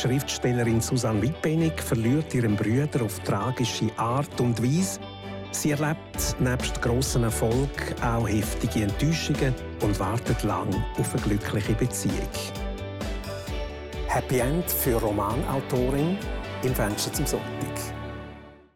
Die Schriftstellerin Susanne Wittbenig verliert ihren Brüder auf tragische Art und Weise. Sie erlebt nebst grossen Erfolg auch heftige Enttäuschungen und wartet lang auf eine glückliche Beziehung. Happy End für Romanautorin im Fenster zum Sonntag.